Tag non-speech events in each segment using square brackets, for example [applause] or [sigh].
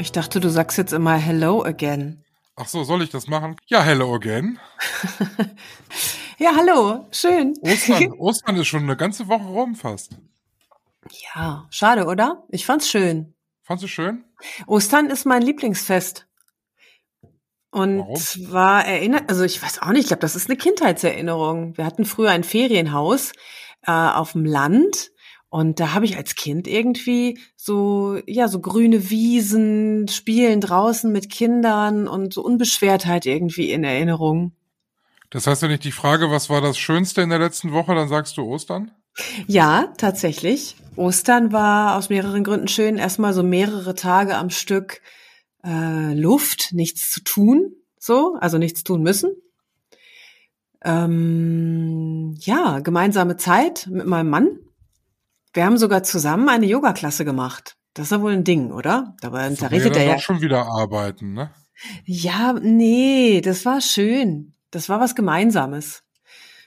Ich dachte, du sagst jetzt immer Hello again. Ach so, soll ich das machen? Ja, hello again. [laughs] ja, hallo, schön. Ostern, [laughs] Ostern ist schon eine ganze Woche rum fast. Ja, schade, oder? Ich fand's schön. Fandst du schön? Ostern ist mein Lieblingsfest. Und Warum? zwar erinnert, also ich weiß auch nicht, ich glaube, das ist eine Kindheitserinnerung. Wir hatten früher ein Ferienhaus äh, auf dem Land und da habe ich als Kind irgendwie so, ja, so grüne Wiesen, Spielen draußen mit Kindern und so Unbeschwertheit irgendwie in Erinnerung. Das heißt, wenn ich die Frage, was war das Schönste in der letzten Woche, dann sagst du Ostern? Ja, tatsächlich. Ostern war aus mehreren Gründen schön. Erstmal so mehrere Tage am Stück äh, Luft, nichts zu tun, so, also nichts tun müssen. Ähm, ja, gemeinsame Zeit mit meinem Mann. Wir haben sogar zusammen eine Yoga-Klasse gemacht. Das ist ja wohl ein Ding, oder? Dabei Das unterrichtet ja er ja. doch schon wieder arbeiten, ne? Ja, nee, das war schön. Das war was Gemeinsames.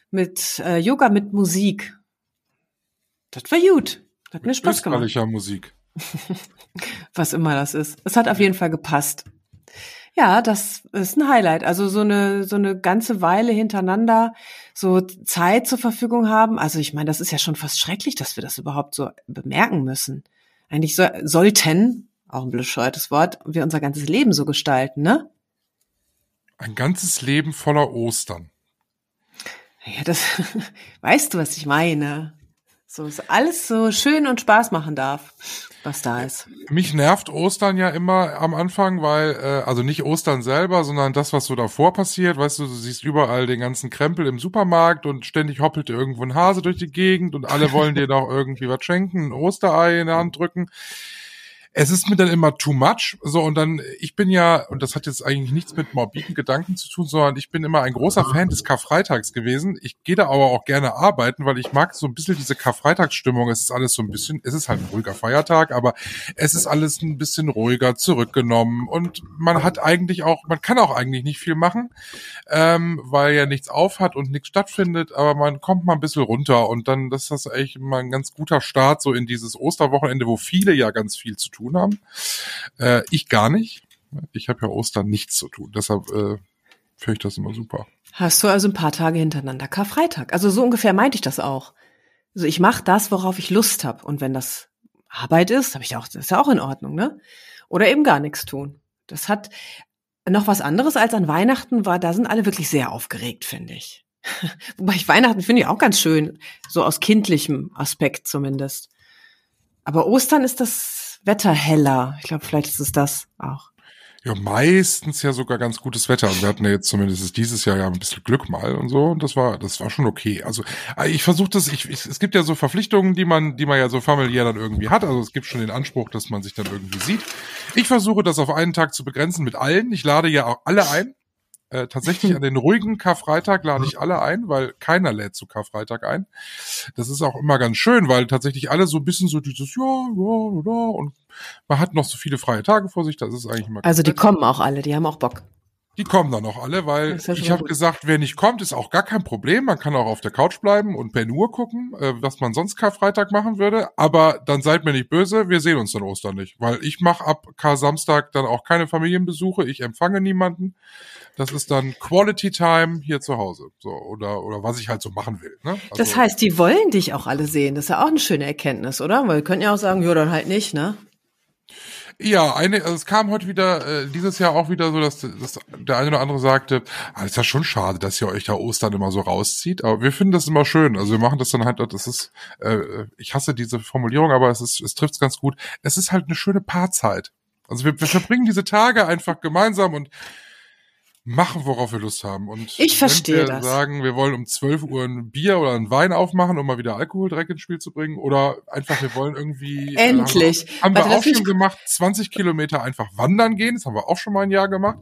Mit äh, Yoga mit Musik. Das war gut. Hat mir Spaß gemacht. Musik. [laughs] Was immer das ist. Es hat auf jeden Fall gepasst. Ja, das ist ein Highlight. Also so eine, so eine ganze Weile hintereinander so Zeit zur Verfügung haben. Also ich meine, das ist ja schon fast schrecklich, dass wir das überhaupt so bemerken müssen. Eigentlich so, sollten, auch ein bescheuertes Wort, wir unser ganzes Leben so gestalten, ne? Ein ganzes Leben voller Ostern. Ja, das [laughs] weißt du, was ich meine. So ist alles so schön und Spaß machen darf, was da ist. Mich nervt Ostern ja immer am Anfang, weil, äh, also nicht Ostern selber, sondern das, was so davor passiert. Weißt du, du siehst überall den ganzen Krempel im Supermarkt und ständig hoppelt irgendwo ein Hase durch die Gegend und alle wollen dir noch irgendwie was schenken, ein Osterei in der Hand drücken. Es ist mir dann immer too much. So, und dann, ich bin ja, und das hat jetzt eigentlich nichts mit morbiden Gedanken zu tun, sondern ich bin immer ein großer Fan des Karfreitags gewesen. Ich gehe da aber auch gerne arbeiten, weil ich mag so ein bisschen diese Karfreitagsstimmung. Es ist alles so ein bisschen, es ist halt ein ruhiger Feiertag, aber es ist alles ein bisschen ruhiger, zurückgenommen. Und man hat eigentlich auch, man kann auch eigentlich nicht viel machen, ähm, weil ja nichts aufhat und nichts stattfindet, aber man kommt mal ein bisschen runter und dann, das ist das eigentlich immer ein ganz guter Start so in dieses Osterwochenende, wo viele ja ganz viel zu tun haben. Äh, ich gar nicht. Ich habe ja Ostern nichts zu tun. Deshalb äh, finde ich das immer super. Hast du also ein paar Tage hintereinander Karfreitag? Also so ungefähr meinte ich das auch. Also ich mache das, worauf ich Lust habe. Und wenn das Arbeit ist, habe ich auch, das ist ja auch in Ordnung, ne? Oder eben gar nichts tun. Das hat noch was anderes als an Weihnachten war, da sind alle wirklich sehr aufgeregt, finde ich. [laughs] Wobei ich Weihnachten finde ich auch ganz schön, so aus kindlichem Aspekt zumindest. Aber Ostern ist das Wetter heller. Ich glaube, vielleicht ist es das auch. Ja, meistens ja sogar ganz gutes Wetter. Also wir hatten ja jetzt zumindest dieses Jahr ja ein bisschen Glück mal und so. Und das war, das war schon okay. Also äh, ich versuche das, ich, ich, es gibt ja so Verpflichtungen, die man, die man ja so familiär dann irgendwie hat. Also es gibt schon den Anspruch, dass man sich dann irgendwie sieht. Ich versuche das auf einen Tag zu begrenzen mit allen. Ich lade ja auch alle ein. Äh, tatsächlich an [laughs] den ruhigen Karfreitag lade ich alle ein, weil keiner lädt zu Karfreitag ein. Das ist auch immer ganz schön, weil tatsächlich alle so ein bisschen so dieses ja, ja, ja und man hat noch so viele freie Tage vor sich, das ist eigentlich immer Also die nett. kommen auch alle, die haben auch Bock. Die kommen dann auch alle, weil Das ich habe gesagt, wer nicht kommt, ist auch gar kein Problem. Man kann auch auf der Couch bleiben und per Uhr gucken, äh, was man sonst Karfreitag machen würde. Aber dann seid mir nicht böse, wir sehen uns dann Ostern nicht. Weil ich mache ab Kar-Samstag dann auch keine Familienbesuche, ich empfange niemanden. Das ist dann Quality Time hier zu Hause. So, oder, oder was ich halt so machen will. Ne? Das Also- heißt, die wollen dich auch alle sehen. Das ist ja auch eine schöne Erkenntnis, oder? Weil wir könnten ja auch sagen, ja, dann halt nicht, ne? Ja, eine, also es kam heute wieder, äh, dieses Jahr auch wieder so, dass, dass der eine oder andere sagte, ah, ist ja schon schade, dass ihr euch da Ostern immer so rauszieht, aber wir finden das immer schön. Also wir machen das dann halt, das ist, äh, ich hasse diese Formulierung, aber es ist, es trifft es ganz gut. Es ist halt eine schöne Paarzeit. Also wir, wir verbringen diese Tage einfach gemeinsam und machen, worauf wir Lust haben. Und Ich verstehe wenn wir das. sagen, wir wollen um 12 Uhr ein Bier oder ein Wein aufmachen, um mal wieder Alkohol direkt ins Spiel zu bringen, oder einfach, wir wollen irgendwie. äh, Endlich. Haben wir, haben Warte, wir auch schon gemacht, 20 Kilometer einfach wandern gehen. Das haben wir auch schon mal ein Jahr gemacht.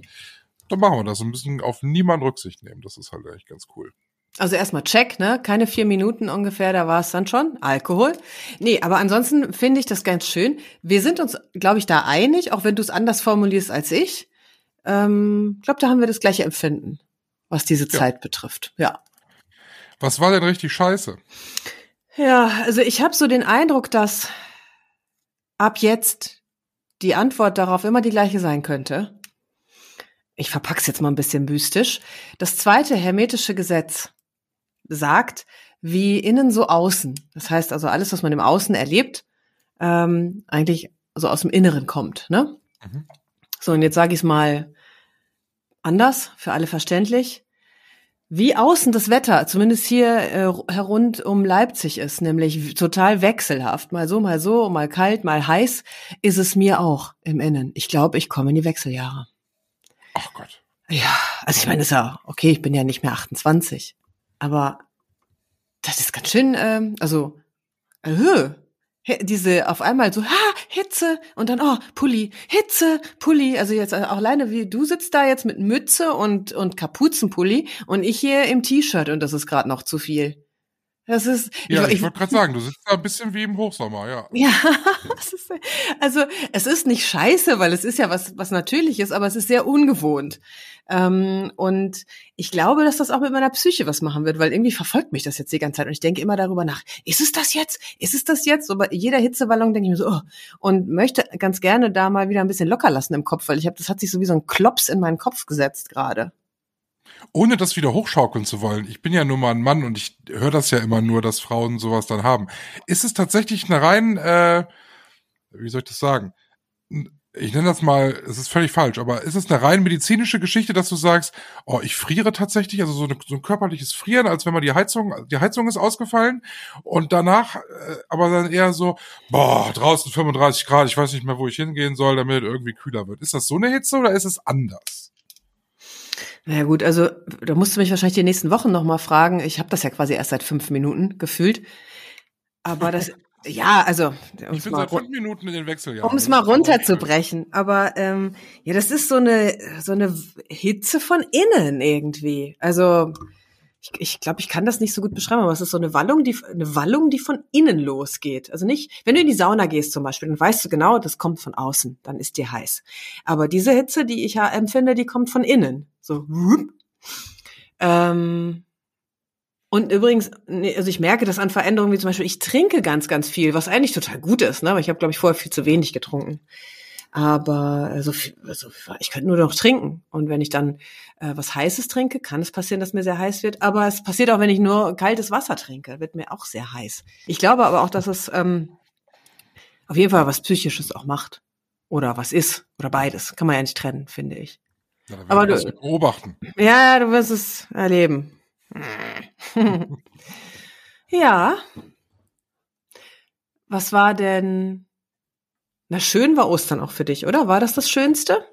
Dann machen wir das und müssen auf niemanden Rücksicht nehmen. Das ist halt echt ganz cool. Also erstmal check, ne? Keine vier Minuten ungefähr, da war es dann schon. Alkohol. Nee, aber ansonsten finde ich das ganz schön. Wir sind uns, glaube ich, da einig, auch wenn du es anders formulierst als ich. Ähm, ich glaube, da haben wir das gleiche Empfinden, was diese Ja. Zeit betrifft. Ja. Was war denn richtig scheiße? Ja, also ich habe so den Eindruck, dass ab jetzt die Antwort darauf immer die gleiche sein könnte. Ich verpack's jetzt mal ein bisschen mystisch. Das zweite hermetische Gesetz sagt, wie innen so außen. Das heißt also alles, was man im Außen erlebt, ähm, eigentlich so aus dem Inneren kommt. Ne? Mhm. So, und jetzt sage ich es mal anders, für alle verständlich. Wie außen das Wetter, zumindest hier äh, herund um Leipzig ist, nämlich total wechselhaft, mal so, mal so, mal kalt, mal heiß, ist es mir auch im Innen. Ich glaube, ich komme in die Wechseljahre. Ach Gott. Ja, also ich meine, ist ja okay, ich bin ja nicht mehr 28, aber das ist ganz schön, ähm, also äh, diese auf einmal so, ha, Hitze. Und dann, oh, Pulli, Hitze, Pulli, also jetzt äh, auch alleine wie du sitzt da jetzt mit Mütze und, und Kapuzenpulli und ich hier im T-Shirt. Und das ist gerade noch zu viel. Das ist, Ja, ich, ich, wollte gerade sagen, du sitzt da ein bisschen wie im Hochsommer, ja. [laughs] ja, es ist, also es ist nicht scheiße, weil es ist ja was, was natürlich ist, aber es ist sehr ungewohnt. Ähm, und ich glaube, dass das auch mit meiner Psyche was machen wird, weil irgendwie verfolgt mich das jetzt die ganze Zeit und ich denke immer darüber nach, ist es das jetzt? Ist es das jetzt? So bei jeder Hitzeballon denke ich mir so, oh, und möchte ganz gerne da mal wieder ein bisschen locker lassen im Kopf, weil ich habe, das hat sich so wie so ein Klops in meinen Kopf gesetzt gerade. Ohne das wieder hochschaukeln zu wollen, ich bin ja nur mal ein Mann und ich höre das ja immer nur, dass Frauen sowas dann haben. Ist es tatsächlich eine rein, äh, wie soll ich das sagen? Ich nenne das mal, es ist völlig falsch, aber ist es eine rein medizinische Geschichte, dass du sagst, oh, ich friere tatsächlich, also so, eine, so ein körperliches Frieren, als wenn man die Heizung, die Heizung ist ausgefallen und danach, äh, aber dann eher so, boah, draußen 35 Grad, ich weiß nicht mehr, wo ich hingehen soll, damit irgendwie kühler wird. Ist das so eine Hitze oder ist es anders? Na ja, gut, also da musst du mich wahrscheinlich die nächsten Wochen noch mal fragen. Ich habe das ja quasi erst seit fünf Minuten gefühlt. Aber das, [laughs] ja, also um Ich es bin mal, seit fünf Minuten in den Wechseljahren. um es mal runterzubrechen. Aber ähm, ja, das ist so eine so eine Hitze von innen irgendwie. Also ich, ich glaube, ich kann das nicht so gut beschreiben, aber es ist so eine Wallung, die eine Wallung, die von innen losgeht. Also nicht, wenn du in die Sauna gehst zum Beispiel, dann weißt du genau, das kommt von außen, dann ist dir heiß. Aber diese Hitze, die ich ja empfinde, die kommt von innen. So. Ähm, und übrigens, also ich merke das an Veränderungen, wie zum Beispiel, ich trinke ganz, ganz viel, was eigentlich total gut ist, ne? Aber ich habe, glaube ich, vorher viel zu wenig getrunken. Aber also, viel- also ich könnte nur noch trinken. Und wenn ich dann äh, was Heißes trinke, kann es passieren, dass mir sehr heiß wird. Aber es passiert auch, wenn ich nur kaltes Wasser trinke, wird mir auch sehr heiß. Ich glaube aber auch, dass es ähm, auf jeden Fall was Psychisches auch macht. Oder was ist. Oder beides. Kann man ja nicht trennen, finde ich. Ja, Aber du- beobachten. Ja, du wirst es erleben. [laughs] ja. Was war denn? Na, schön war Ostern auch für dich, oder? War das das Schönste?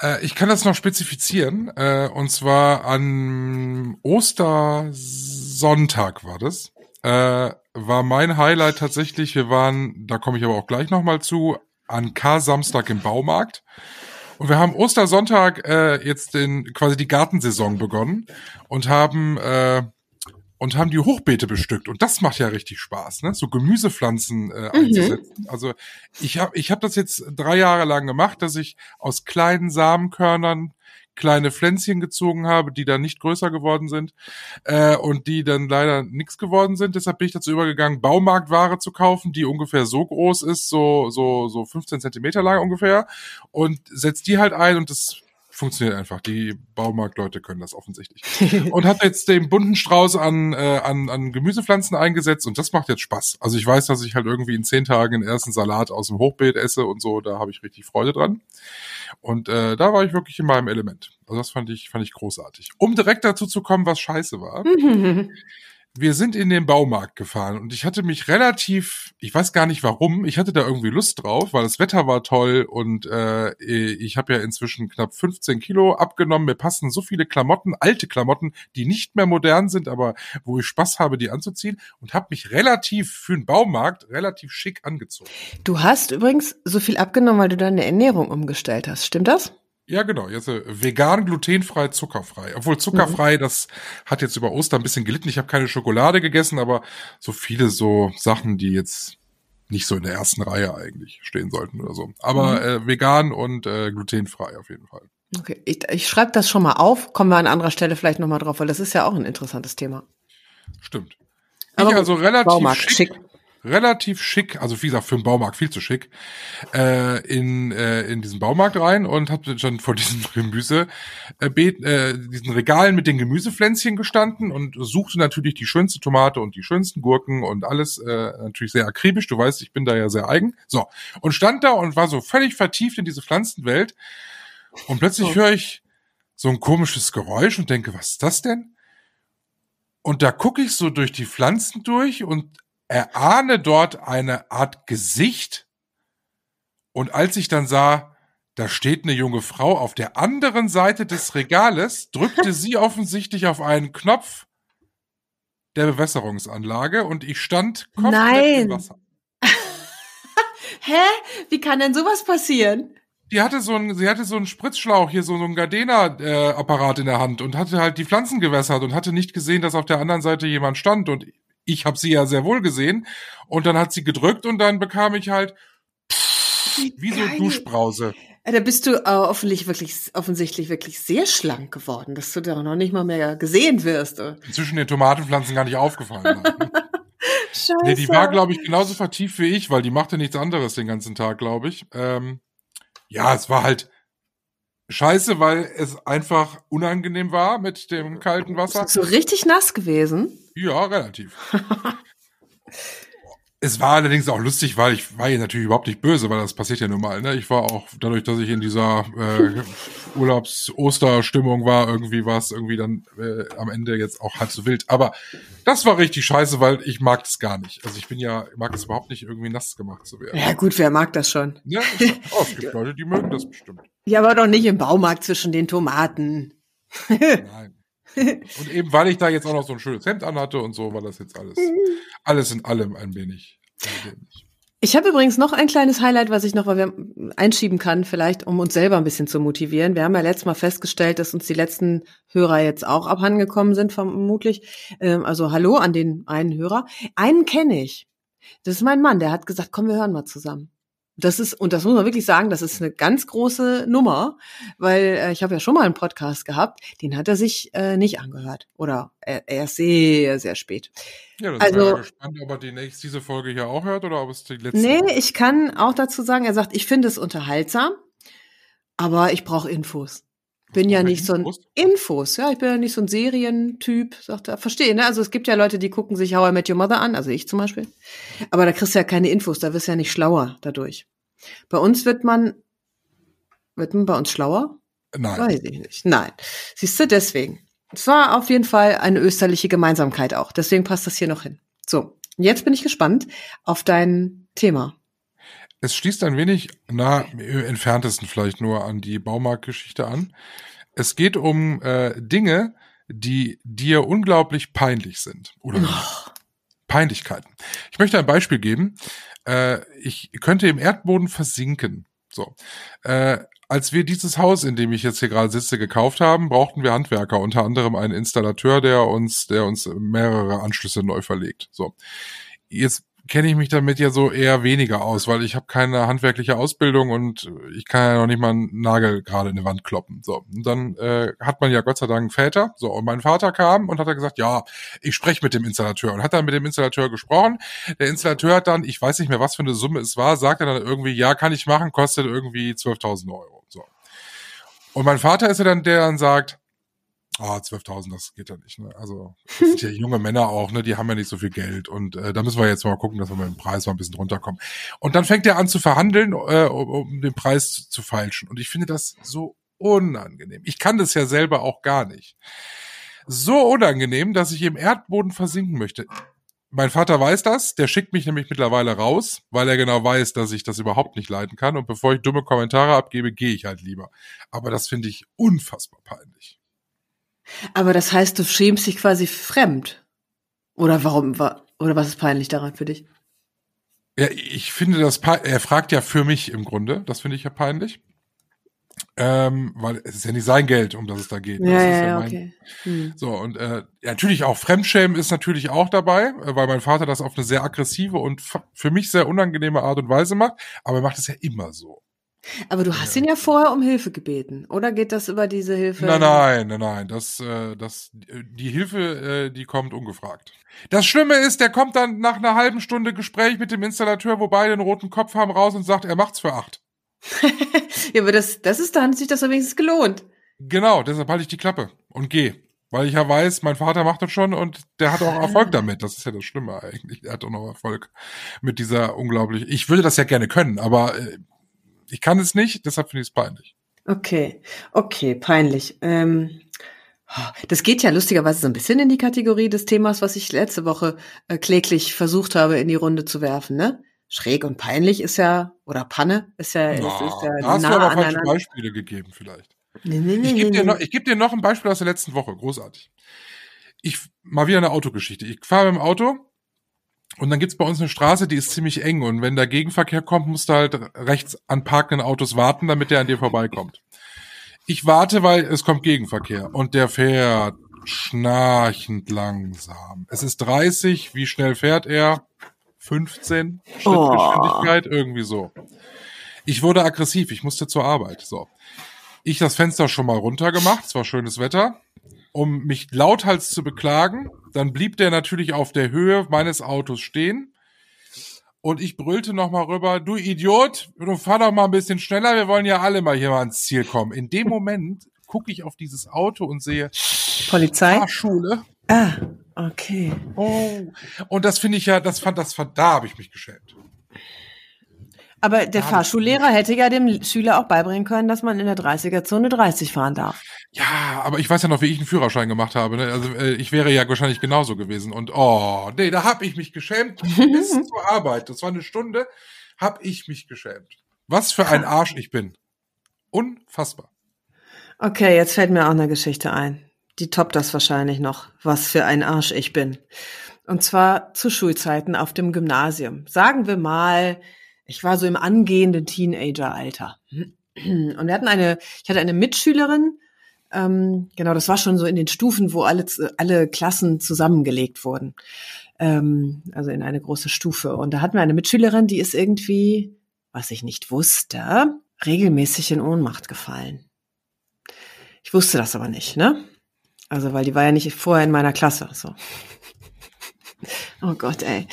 Äh, ich kann das noch spezifizieren. Äh, und zwar an Ostersonntag war das. Äh, war mein Highlight tatsächlich. Wir waren, da komme ich aber auch gleich nochmal zu, an K-Samstag im Baumarkt. Und wir haben Ostersonntag äh, jetzt den, quasi die Gartensaison begonnen und haben äh, und haben die Hochbeete bestückt und das macht ja richtig Spaß, ne? So Gemüsepflanzen äh, einzusetzen. Also ich habe ich hab das jetzt drei Jahre lang gemacht, dass ich aus kleinen Samenkörnern kleine Pflänzchen gezogen habe, die dann nicht größer geworden sind äh, und die dann leider nichts geworden sind. Deshalb bin ich dazu übergegangen, Baumarktware zu kaufen, die ungefähr so groß ist, so so so 15 Zentimeter lang ungefähr und setzt die halt ein und das funktioniert einfach. Die Baumarktleute können das offensichtlich. [laughs] und hat jetzt den bunten Strauß an, äh, an, an Gemüsepflanzen eingesetzt und das macht jetzt Spaß. Also ich weiß, dass ich halt irgendwie in zehn Tagen den ersten Salat aus dem Hochbeet esse und so, da habe ich richtig Freude dran. Und äh, da war ich wirklich in meinem Element. Also das fand ich, fand ich großartig. Um direkt dazu zu kommen, was scheiße war. [laughs] wir sind in den Baumarkt gefahren und ich hatte mich relativ, ich weiß gar nicht warum, ich hatte da irgendwie Lust drauf, weil das Wetter war toll und äh, ich habe ja inzwischen knapp 15 Kilo abgenommen. Mir passen so viele Klamotten, alte Klamotten, die nicht mehr modern sind, aber wo ich Spaß habe, die anzuziehen und habe mich relativ für den Baumarkt relativ schick angezogen. Du hast übrigens so viel abgenommen, weil du deine Ernährung umgestellt hast. Stimmt das? Ja, genau. Jetzt äh, vegan, glutenfrei, zuckerfrei. Obwohl zuckerfrei, mhm. das hat jetzt über Ostern ein bisschen gelitten. Ich habe keine Schokolade gegessen, aber so viele so Sachen, die jetzt nicht so in der ersten Reihe eigentlich stehen sollten oder so. Aber mhm. äh, vegan und äh, glutenfrei auf jeden Fall. Okay, ich, ich schreibe das schon mal auf. Kommen wir an anderer Stelle vielleicht nochmal drauf, weil das ist ja auch ein interessantes Thema. Stimmt. Aber ich also relativ Baumarkt, schick, schick relativ schick, also wie gesagt, für den Baumarkt viel zu schick, äh, in, äh, in diesen Baumarkt rein und habe schon vor diesen [laughs] Gemüse, äh, äh, diesen Regalen mit den Gemüsepflänzchen gestanden und suchte natürlich die schönste Tomate und die schönsten Gurken und alles äh, natürlich sehr akribisch. Du weißt, ich bin da ja sehr eigen. So, und stand da und war so völlig vertieft in diese Pflanzenwelt und plötzlich höre ich so ein komisches Geräusch und denke, was ist das denn? Und da gucke ich so durch die Pflanzen durch und erahne dort eine Art Gesicht. Und als ich dann sah, da steht eine junge Frau auf der anderen Seite des Regales, drückte sie [laughs] offensichtlich auf einen Knopf der Bewässerungsanlage und ich stand komplett Nein. im Wasser. [laughs] Hä? Wie kann denn sowas passieren? Die hatte so einen, sie hatte so einen Spritzschlauch hier, so, so einen Gardena-Apparat äh, in der Hand und hatte halt die Pflanzen gewässert und hatte nicht gesehen, dass auf der anderen Seite jemand stand und ich habe sie ja sehr wohl gesehen. Und dann hat sie gedrückt und dann bekam ich halt wie so Duschbrause. Da bist du äh, offensichtlich wirklich, offensichtlich wirklich sehr schlank geworden, dass du da noch nicht mal mehr gesehen wirst. Zwischen den Tomatenpflanzen gar nicht aufgefallen. [laughs] Scheiße. Nee, die war, glaube ich, genauso vertieft wie ich, weil die machte nichts anderes den ganzen Tag, glaube ich. Ähm, ja, es war halt, scheiße, weil es einfach unangenehm war mit dem kalten Wasser. So richtig nass gewesen? Ja, relativ. Es war allerdings auch lustig, weil ich war hier natürlich überhaupt nicht böse, weil das passiert ja nun mal. Ne? Ich war auch dadurch, dass ich in dieser äh, Urlaubs-Osterstimmung war, irgendwie war es irgendwie dann äh, am Ende jetzt auch halb so wild. Aber das war richtig scheiße, weil ich mag das gar nicht. Also ich bin ja, ich mag es überhaupt nicht, irgendwie nass gemacht zu werden. Ja gut, wer mag das schon? Ja, oh, es gibt Leute, die mögen das bestimmt. Ja, aber doch nicht im Baumarkt zwischen den Tomaten. Nein. Und eben, weil ich da jetzt auch noch so ein schönes Hemd anhatte und so, war das jetzt alles, alles in allem ein wenig. Ein wenig. Ich habe übrigens noch ein kleines Highlight, was ich noch einschieben kann, vielleicht, um uns selber ein bisschen zu motivieren. Wir haben ja letztes Mal festgestellt, dass uns die letzten Hörer jetzt auch abhandengekommen sind, vermutlich. Ähm, also hallo an den einen Hörer. Einen kenne ich. Das ist mein Mann, der hat gesagt, komm, wir hören mal zusammen. Das ist, und das muss man wirklich sagen, das ist eine ganz große Nummer, weil äh, ich habe ja schon mal einen Podcast gehabt, den hat er sich äh, nicht angehört. Oder er, erst sehr, sehr spät. Ja, das also, gespannt, ob er die nächste, diese Folge hier auch hört oder ob es die letzte Nee, war. ich kann auch dazu sagen, er sagt, ich finde es unterhaltsam, aber ich brauche Infos. Bin ja nicht so ein Infos, ja, ich bin ja nicht so ein Serientyp, sagt er. Verstehe, ne? Also es gibt ja Leute, die gucken sich How I Met Your Mother an, also ich zum Beispiel. Aber da kriegst du ja keine Infos, da wirst du ja nicht schlauer dadurch. Bei uns wird man, wird man bei uns schlauer? Nein. Weiß ich nicht. Nein. Siehst du, deswegen. Es war auf jeden Fall eine österliche Gemeinsamkeit auch. Deswegen passt das hier noch hin. So. Jetzt bin ich gespannt auf dein Thema. Es schließt ein wenig, na, im entferntesten vielleicht nur an die Baumarktgeschichte an. Es geht um äh, Dinge, die dir unglaublich peinlich sind. Oder oh. Peinlichkeiten. Ich möchte ein Beispiel geben. Äh, ich könnte im Erdboden versinken. So. Äh, als wir dieses Haus, in dem ich jetzt hier gerade sitze, gekauft haben, brauchten wir Handwerker, unter anderem einen Installateur, der uns, der uns mehrere Anschlüsse neu verlegt. So. Jetzt kenne ich mich damit ja so eher weniger aus, weil ich habe keine handwerkliche Ausbildung und ich kann ja noch nicht mal einen Nagel gerade in die Wand kloppen. So, und dann äh, hat man ja Gott sei Dank Väter. So, und mein Vater kam und hat dann gesagt, ja, ich spreche mit dem Installateur und hat dann mit dem Installateur gesprochen. Der Installateur hat dann, ich weiß nicht mehr, was für eine Summe es war, sagte dann irgendwie, ja, kann ich machen, kostet irgendwie 12.000 Euro. So. Und mein Vater ist ja dann, der dann sagt, Ah, 12.000, das geht ja nicht. Ne? Also das sind ja [laughs] junge Männer auch, ne? Die haben ja nicht so viel Geld und äh, da müssen wir jetzt mal gucken, dass wir mit dem Preis mal ein bisschen runterkommen. Und dann fängt er an zu verhandeln, äh, um, um den Preis zu feilschen. Und ich finde das so unangenehm. Ich kann das ja selber auch gar nicht. so unangenehm, dass ich im Erdboden versinken möchte. Mein Vater weiß das, der schickt mich nämlich mittlerweile raus, weil er genau weiß, dass ich das überhaupt nicht leiden kann. Und bevor ich dumme Kommentare abgebe, gehe ich halt lieber. Aber das finde ich unfassbar peinlich. Aber das heißt, du schämst dich quasi fremd. Oder warum war, oder was ist peinlich daran für dich? Ja, ich finde das, er fragt ja für mich im Grunde, das finde ich ja peinlich. Ähm, weil es ist ja nicht sein Geld, um das es da geht. Ja, ja, ja, okay. Hm. So, und äh, ja, natürlich auch Fremdschämen ist natürlich auch dabei, äh, weil mein Vater das auf eine sehr aggressive und für mich sehr unangenehme Art und Weise macht, aber er macht es ja immer so. Aber du hast ihn ja vorher um Hilfe gebeten. Oder geht das über diese Hilfe? Nein, nein, nein, nein, das, äh, das, äh, die Hilfe, äh, die kommt ungefragt. Das Schlimme ist, der kommt dann nach einer halben Stunde Gespräch mit dem Installateur, wo beide einen roten Kopf haben, raus und sagt, er macht's für acht. [laughs] ja, aber das, das ist, da hat sich das wenigstens gelohnt. Genau, deshalb halte ich die Klappe und gehe. Weil ich ja weiß, mein Vater macht das schon und der hat auch Erfolg damit. Das ist ja das Schlimme eigentlich. Er hat auch noch Erfolg mit dieser unglaublich. Ich würde das ja gerne können, aber äh, ich kann es nicht, deshalb finde ich es peinlich. Okay, okay, peinlich. Ähm, das geht ja lustigerweise so ein bisschen in die Kategorie des Themas, was ich letzte Woche äh, kläglich versucht habe, in die Runde zu werfen, ne? Schräg und peinlich ist ja, oder Panne ist ja, ist, Na, ist ja da hast du nah aber falsche. Beispiele gegeben vielleicht. Nee, nee, Ich gebe dir, noch, ich geb dir noch ein Beispiel aus der letzten Woche. Großartig. Ich mal wieder eine Autogeschichte. Ich fahre dem Auto und dann gibt's bei uns eine Straße, die ist ziemlich eng und wenn der Gegenverkehr kommt, musst du halt rechts an parkenden Autos warten, damit der an dir vorbeikommt. Ich warte, weil es kommt Gegenverkehr und der fährt schnarchend langsam. Es ist 30, wie schnell fährt er? 15 Schrittgeschwindigkeit, irgendwie so. Ich wurde aggressiv, ich musste zur Arbeit. So. Ich das Fenster schon mal runtergemacht, es war schönes Wetter, um mich lauthals zu beklagen. Dann blieb der natürlich auf der Höhe meines Autos stehen. Und ich brüllte noch mal rüber, du Idiot, du fahr doch mal ein bisschen schneller, wir wollen ja alle mal hier mal ans Ziel kommen. In dem Moment gucke ich auf dieses Auto und sehe Polizei? Fahrschule. Ah, okay. Oh. Und das finde ich ja, das fand das, fand- da habe ich mich geschämt. Aber der Fahrschullehrer hätte ja dem Schüler auch beibringen können, dass man in der 30er-Zone 30 fahren darf. Ja, aber ich weiß ja noch, wie ich einen Führerschein gemacht habe. Ne? Also äh, ich wäre ja wahrscheinlich genauso gewesen. Und oh, nee, da hab ich mich geschämt bis [laughs] zur Arbeit. Das war eine Stunde, hab ich mich geschämt. Was für ein Arsch ich bin. Unfassbar. Okay, jetzt fällt mir auch eine Geschichte ein. Die toppt das wahrscheinlich noch, was für ein Arsch ich bin. Und zwar zu Schulzeiten auf dem Gymnasium. Sagen wir mal, ich war so im angehenden Teenageralter. Und wir hatten eine, ich hatte eine Mitschülerin, ähm, genau, das war schon so in den Stufen, wo alle, alle Klassen zusammengelegt wurden. Ähm, also in eine große Stufe. Und da hatten wir eine Mitschülerin, die ist irgendwie, was ich nicht wusste, regelmäßig in Ohnmacht gefallen. Ich wusste das aber nicht, ne? Also, weil die war ja nicht vorher in meiner Klasse. So. [laughs] Oh Gott, ey.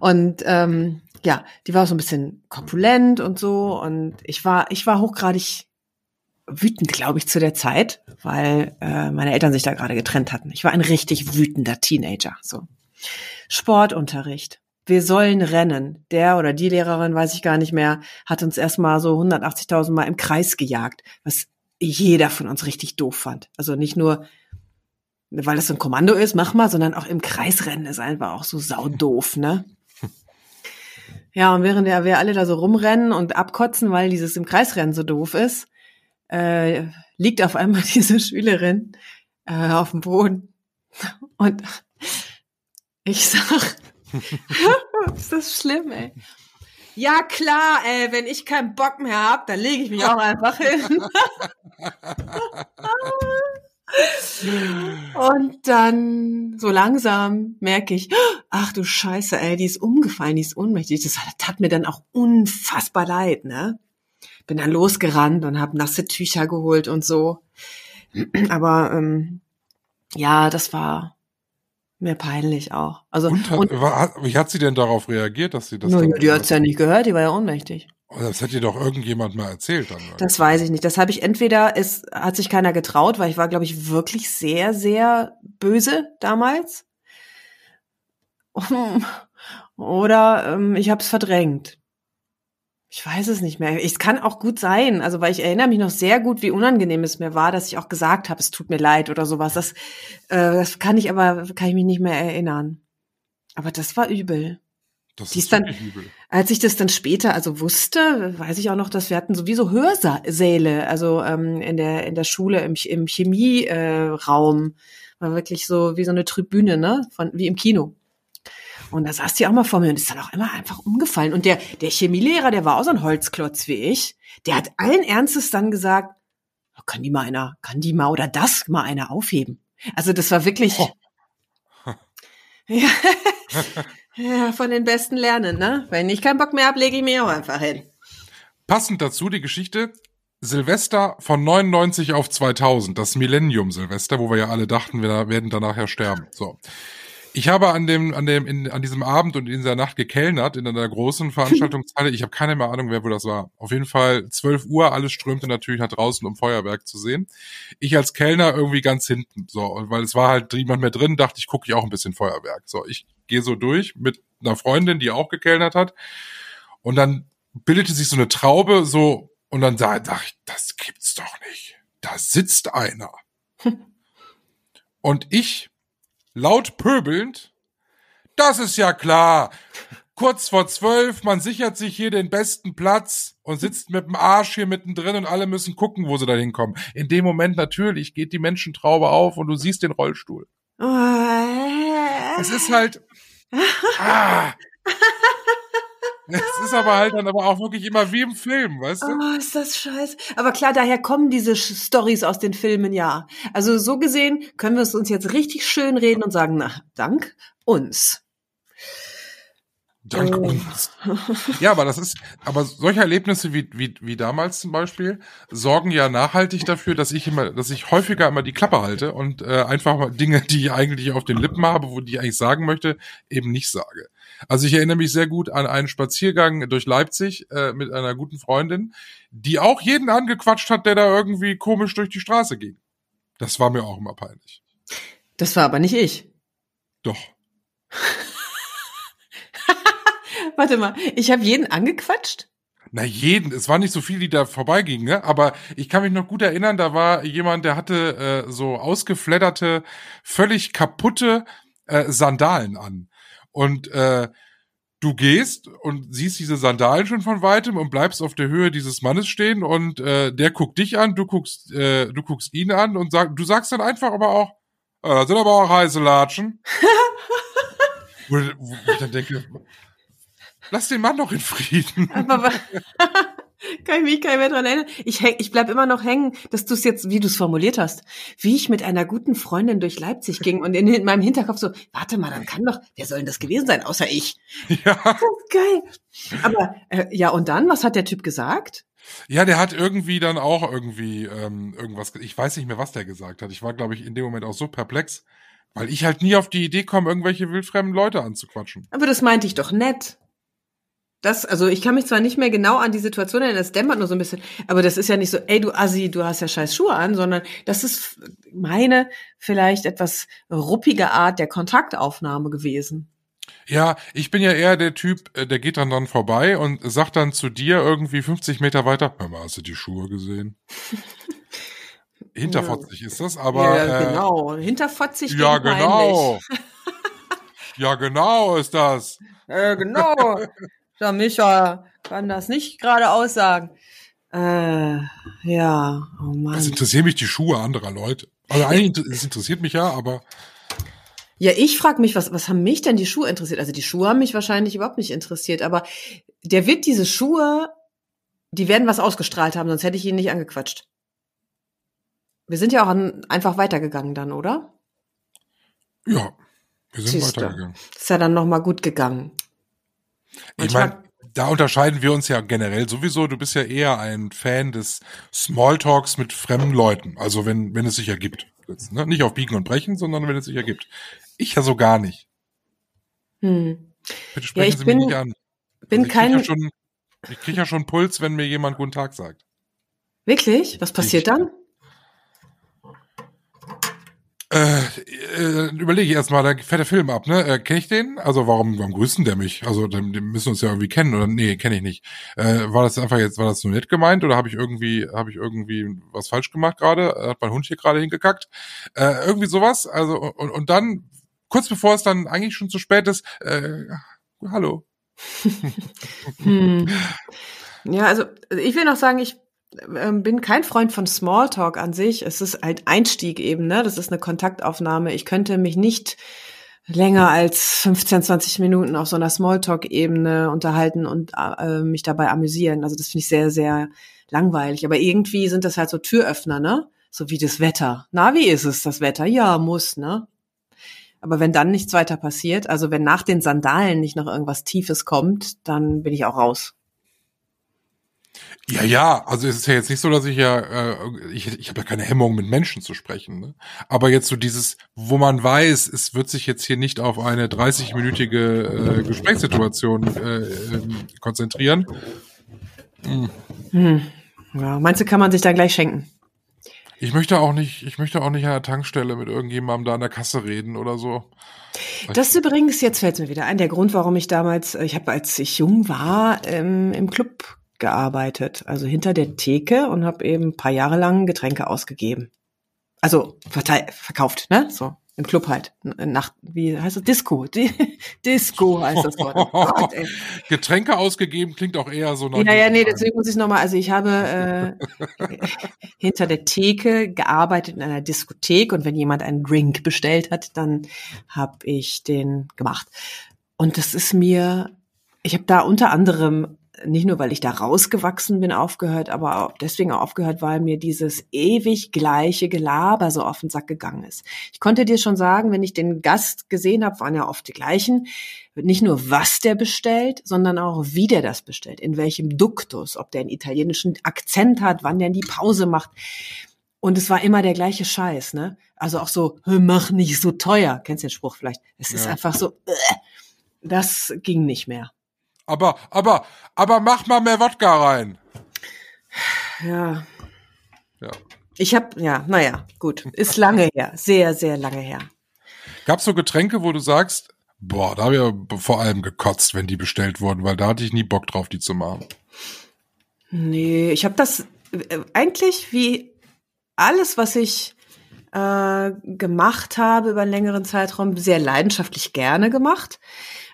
Und ähm, ja, die war so ein bisschen korpulent und so. Und ich war, ich war hochgradig wütend, glaube ich, zu der Zeit, weil äh, meine Eltern sich da gerade getrennt hatten. Ich war ein richtig wütender Teenager. So. Sportunterricht. Wir sollen rennen. Der oder die Lehrerin, weiß ich gar nicht mehr, hat uns erstmal so 180.000 Mal im Kreis gejagt, was jeder von uns richtig doof fand. Also nicht nur, weil das so ein Kommando ist, mach mal, sondern auch im Kreisrennen ist einfach auch so saudoof, ne? Ja, und während ja wir alle da so rumrennen und abkotzen, weil dieses im Kreisrennen so doof ist, äh, liegt auf einmal [laughs] diese Schülerin äh, auf dem Boden. Und ich sag, [laughs] ist das schlimm, ey. Ja, klar, ey, wenn ich keinen Bock mehr hab, dann lege ich mich auch einfach hin. [laughs] Und dann so langsam merke ich, ach du Scheiße, ey, die ist umgefallen, die ist ohnmächtig. Das tat mir dann auch unfassbar leid, ne? Bin dann losgerannt und habe nasse Tücher geholt und so. Aber ähm, ja, das war mir peinlich auch. Also Und, hat, war, hat, wie hat sie denn darauf reagiert, dass sie das dann die hat's ja nicht gehört, die war ja ohnmächtig. Das hätte dir doch irgendjemand mal erzählt dann. oder? Das weiß ich nicht. Das habe ich entweder, es hat sich keiner getraut, weil ich war, glaube ich, wirklich sehr, sehr böse damals. Oder ähm, ich habe es verdrängt. Ich weiß es nicht mehr. Es kann auch gut sein, also weil ich erinnere mich noch sehr gut, wie unangenehm es mir war, dass ich auch gesagt habe, es tut mir leid oder sowas. Das, äh, das kann ich aber, kann ich mich nicht mehr erinnern. Aber das war übel. Das Die ist ist dann- übel. Als ich das dann später also wusste, weiß ich auch noch, dass wir hatten sowieso Hörsäle, also ähm, in der in der Schule im, im Chemieraum äh, war wirklich so wie so eine Tribüne, ne, von wie im Kino. Und da saß die auch mal vor mir und ist dann auch immer einfach umgefallen. Und der der Chemielehrer, der war auch so ein Holzklotz wie ich, der hat allen Ernstes dann gesagt, "Oh, kann die mal einer, kann die mal oder das mal einer aufheben. Also das war wirklich Oh. [laughs] ja, ja, von den Besten lernen, ne? Wenn ich keinen Bock mehr habe, lege ich mich auch einfach hin. Passend dazu die Geschichte Silvester von 99 auf 2000, das Millennium Silvester, wo wir ja alle dachten, wir werden danach ja sterben. So. Ich habe an dem, an dem, in, an diesem Abend und in dieser Nacht gekellnert in einer großen Veranstaltungshalle. [laughs] Ich habe keine mehr Ahnung, wer wo das war. Auf jeden Fall 12 Uhr, alles strömte natürlich nach draußen, um Feuerwerk zu sehen. Ich als Kellner irgendwie ganz hinten. So, und weil es war halt niemand mehr drin, dachte ich, gucke ich auch ein bisschen Feuerwerk. So, ich gehe so durch mit einer Freundin, die auch gekellnert hat. Und dann bildete sich so eine Traube so und dann sah, dachte ich, das gibt's doch nicht. Da sitzt einer. [laughs] und ich, laut pöbelnd, das ist ja klar. Kurz vor zwölf, man sichert sich hier den besten Platz und sitzt mit dem Arsch hier mittendrin und alle müssen gucken, wo sie da hinkommen. In dem Moment natürlich geht die Menschentraube auf und du siehst den Rollstuhl. Es ist halt. Ah. Es ist aber halt dann aber auch wirklich immer wie im Film, weißt du? Oh, ist das scheiße. Aber klar, daher kommen diese Stories aus den Filmen ja. Also so gesehen können wir es uns jetzt richtig schön reden und sagen, na, dank uns. Dank Oh. uns. Ja, aber das ist, aber solche Erlebnisse wie, wie, wie damals zum Beispiel sorgen ja nachhaltig dafür, dass ich immer, dass ich häufiger immer die Klappe halte und äh, einfach mal Dinge, die ich eigentlich auf den Lippen habe, wo die ich eigentlich sagen möchte, eben nicht sage. Also ich erinnere mich sehr gut an einen Spaziergang durch Leipzig äh, mit einer guten Freundin, die auch jeden angequatscht hat, der da irgendwie komisch durch die Straße ging. Das war mir auch immer peinlich. Das war aber nicht ich. Doch. [laughs] Warte mal, ich habe jeden angequatscht? Na jeden, es waren nicht so viele, die da vorbeigingen, ne? aber ich kann mich noch gut erinnern, da war jemand, der hatte äh, so ausgefledderte, völlig kaputte äh, Sandalen an. Und äh, du gehst und siehst diese Sandalen schon von weitem und bleibst auf der Höhe dieses Mannes stehen und äh, der guckt dich an, du guckst, äh, du guckst ihn an und sag, du sagst dann einfach aber auch, äh, sind aber auch heiße Latschen. [laughs] wo, wo ich dann denke, lass den Mann doch in Frieden. [laughs] Aber wa- [laughs] kann ich mich gar nicht mehr dran erinnern. Ich, häng, ich bleib immer noch hängen, dass du es jetzt, wie du es formuliert hast, wie ich mit einer guten Freundin durch Leipzig ging und in, in meinem Hinterkopf so, warte mal, dann kann doch, wer soll denn das gewesen sein, außer ich? Ja. Das geil. Aber äh, ja, und dann, was hat der Typ gesagt? Ja, der hat irgendwie dann auch irgendwie ähm, irgendwas, ge- ich weiß nicht mehr, was der gesagt hat. Ich war, glaube ich, in dem Moment auch so perplex, weil ich halt nie auf die Idee komme, irgendwelche wildfremden Leute anzuquatschen. Aber das meinte ich doch nett. Das, also ich kann mich zwar nicht mehr genau an die Situation erinnern, das dämmert nur so ein bisschen, aber das ist ja nicht so, ey du Assi, du hast ja scheiß Schuhe an, sondern das ist meine vielleicht etwas ruppige Art der Kontaktaufnahme gewesen. Ja, ich bin ja eher der Typ, äh, der geht dann dann vorbei und sagt dann zu dir irgendwie 50 Meter weiter, hör mal, hast du die Schuhe gesehen? [laughs] Hinterfotzig ist das, aber ja, äh, genau. Hinterfotzig ja, genau. ja, genau ist das. Äh, genau. [laughs] Der Micha kann das nicht gerade aussagen. Äh, ja, oh Mann. Es interessieren mich die Schuhe anderer Leute. Also eigentlich, [laughs] es interessiert mich ja, aber Ja, ich frage mich, was, was haben mich denn die Schuhe interessiert? Also die Schuhe haben mich wahrscheinlich überhaupt nicht interessiert, aber der wird diese Schuhe, die werden was ausgestrahlt haben, sonst hätte ich ihn nicht angequatscht. Wir sind ja auch an, einfach weitergegangen dann, oder? ja, wir sind Siehste. weitergegangen. Ist ja dann nochmal gut gegangen. Ich meine, da unterscheiden wir uns ja generell sowieso. Du bist ja eher ein Fan des Smalltalks mit fremden Leuten. Also wenn, wenn es sich ergibt. Jetzt, ne? Nicht auf Biegen und Brechen, sondern wenn es sich ergibt. Ich ja so gar nicht. Hm. Bitte sprechen ich Sie bin- mich nicht an. Bin Also ich krieg kein, ja schon, ich krieg ja schon Puls, wenn mir jemand guten Tag sagt. wirklich? Was passiert dann? Äh, äh, überlege ich erstmal, da fährt der Film ab, ne? Äh, kenne ich den? Also warum, warum grüßt denn der mich? Also den, den müssen wir uns ja irgendwie kennen oder nee, kenne ich nicht. Äh, war das einfach jetzt, war das so nett gemeint oder habe ich irgendwie, habe ich irgendwie was falsch gemacht gerade? Hat mein Hund hier gerade hingekackt? Äh, irgendwie sowas. Also und, und dann kurz bevor es dann eigentlich schon zu spät ist, äh, hallo. [laughs] hm. Ja, also ich will noch sagen, ich bin kein Freund von Smalltalk an sich. Es ist halt Einstieg eben, ne? Das ist eine Kontaktaufnahme. Ich könnte mich nicht länger als 15, 20 Minuten auf so einer Smalltalk-Ebene unterhalten und äh, mich dabei amüsieren. Also das finde ich sehr, sehr langweilig. Aber irgendwie sind das halt so Türöffner, ne? So wie das Wetter. Na, wie ist es, das Wetter? Ja, muss, ne? Aber wenn dann nichts weiter passiert, also wenn nach den Sandalen nicht noch irgendwas Tiefes kommt, dann bin ich auch raus. Ja, ja, also es ist ja jetzt nicht so, dass ich ja, äh, ich, ich habe ja keine Hemmung, mit Menschen zu sprechen. Ne? Aber jetzt so dieses, wo man weiß, es wird sich jetzt hier nicht auf eine 30-minütige äh, Gesprächssituation äh, äh, konzentrieren. Hm. Hm. Ja, meinst du, kann man sich dann gleich schenken? Ich möchte auch nicht, ich möchte auch nicht an der Tankstelle mit irgendjemandem da an der Kasse reden oder so. Das übrigens, jetzt fällt mir wieder ein, der Grund, warum ich damals, ich habe, als ich jung war, ähm, im Club gearbeitet, also hinter der Theke und habe eben ein paar Jahre lang Getränke ausgegeben. Also verkauft, ne? So im Club halt. Nach, wie heißt das? Disco. [laughs] Disco heißt das Wort. Oh Gott, [laughs] Getränke ausgegeben klingt auch eher so nach. Ja, ja, nee, deswegen muss ich nochmal, also ich habe äh, [laughs] hinter der Theke gearbeitet in einer Diskothek und wenn jemand einen Drink bestellt hat, dann habe ich den gemacht. Und das ist mir, ich habe da unter anderem nicht nur, weil ich da rausgewachsen bin, aufgehört, aber auch deswegen aufgehört, weil mir dieses ewig gleiche Gelaber so auf den Sack gegangen ist. Ich konnte dir schon sagen, wenn ich den Gast gesehen habe, waren ja oft die gleichen, nicht nur was der bestellt, sondern auch wie der das bestellt, in welchem Duktus, ob der einen italienischen Akzent hat, wann der in die Pause macht. Und es war immer der gleiche Scheiß, ne? Also auch so, mach nicht so teuer. Kennst du den Spruch vielleicht? Es ja. ist einfach so, äh, das ging nicht mehr. Aber, aber, aber mach mal mehr Wodka rein. Ja. Ja. Ich hab, ja, naja, gut. Ist lange her. Sehr, sehr lange her. Gab's so Getränke, wo du sagst, boah, da habe ich ja vor allem gekotzt, wenn die bestellt wurden, weil da hatte ich nie Bock drauf, die zu machen. Nee, ich habe das äh, eigentlich wie alles, was ich äh, gemacht habe über einen längeren Zeitraum, sehr leidenschaftlich gerne gemacht.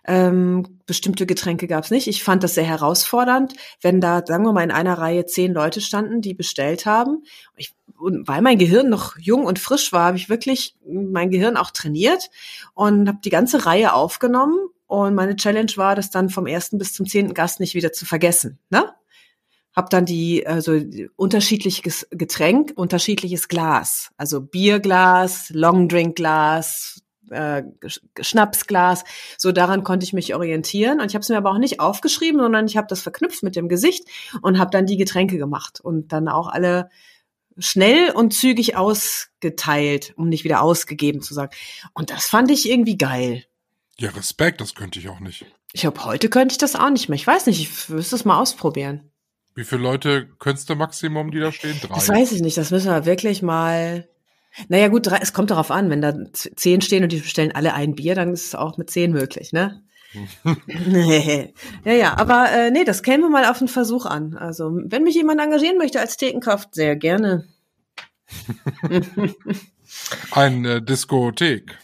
Ähm, bestimmte Getränke gab es nicht. Ich fand das sehr herausfordernd, wenn da, sagen wir mal, in einer Reihe zehn Leute standen, die bestellt haben. Ich, und weil mein Gehirn noch jung und frisch war, habe ich wirklich mein Gehirn auch trainiert und habe die ganze Reihe aufgenommen. Und meine Challenge war, das dann vom ersten bis zum zehnten Gast nicht wieder zu vergessen. Ne? Hab dann die also unterschiedliches Getränk, unterschiedliches Glas, also Bierglas, Longdrinkglas, äh, Schnapsglas. So daran konnte ich mich orientieren. Und ich habe es mir aber auch nicht aufgeschrieben, sondern ich habe das verknüpft mit dem Gesicht und habe dann die Getränke gemacht und dann auch alle schnell und zügig ausgeteilt, um nicht wieder ausgegeben zu sagen. Und das fand ich irgendwie geil. Ja, Respekt, das könnte ich auch nicht. Ich glaube, heute könnte ich das auch nicht mehr. Ich weiß nicht, ich müsste es mal ausprobieren. Wie viele Leute könntest du Maximum, die da stehen? Drei? Das weiß ich nicht. Das müssen wir wirklich mal naja gut, es kommt darauf an, wenn da zehn stehen und die bestellen alle ein Bier, dann ist es auch mit zehn möglich, ne? [laughs] [laughs] ja, ja, aber äh, nee, das kämen wir mal auf den Versuch an. Also, wenn mich jemand engagieren möchte als Thekenkraft, sehr gerne. [laughs] Eine Diskothek.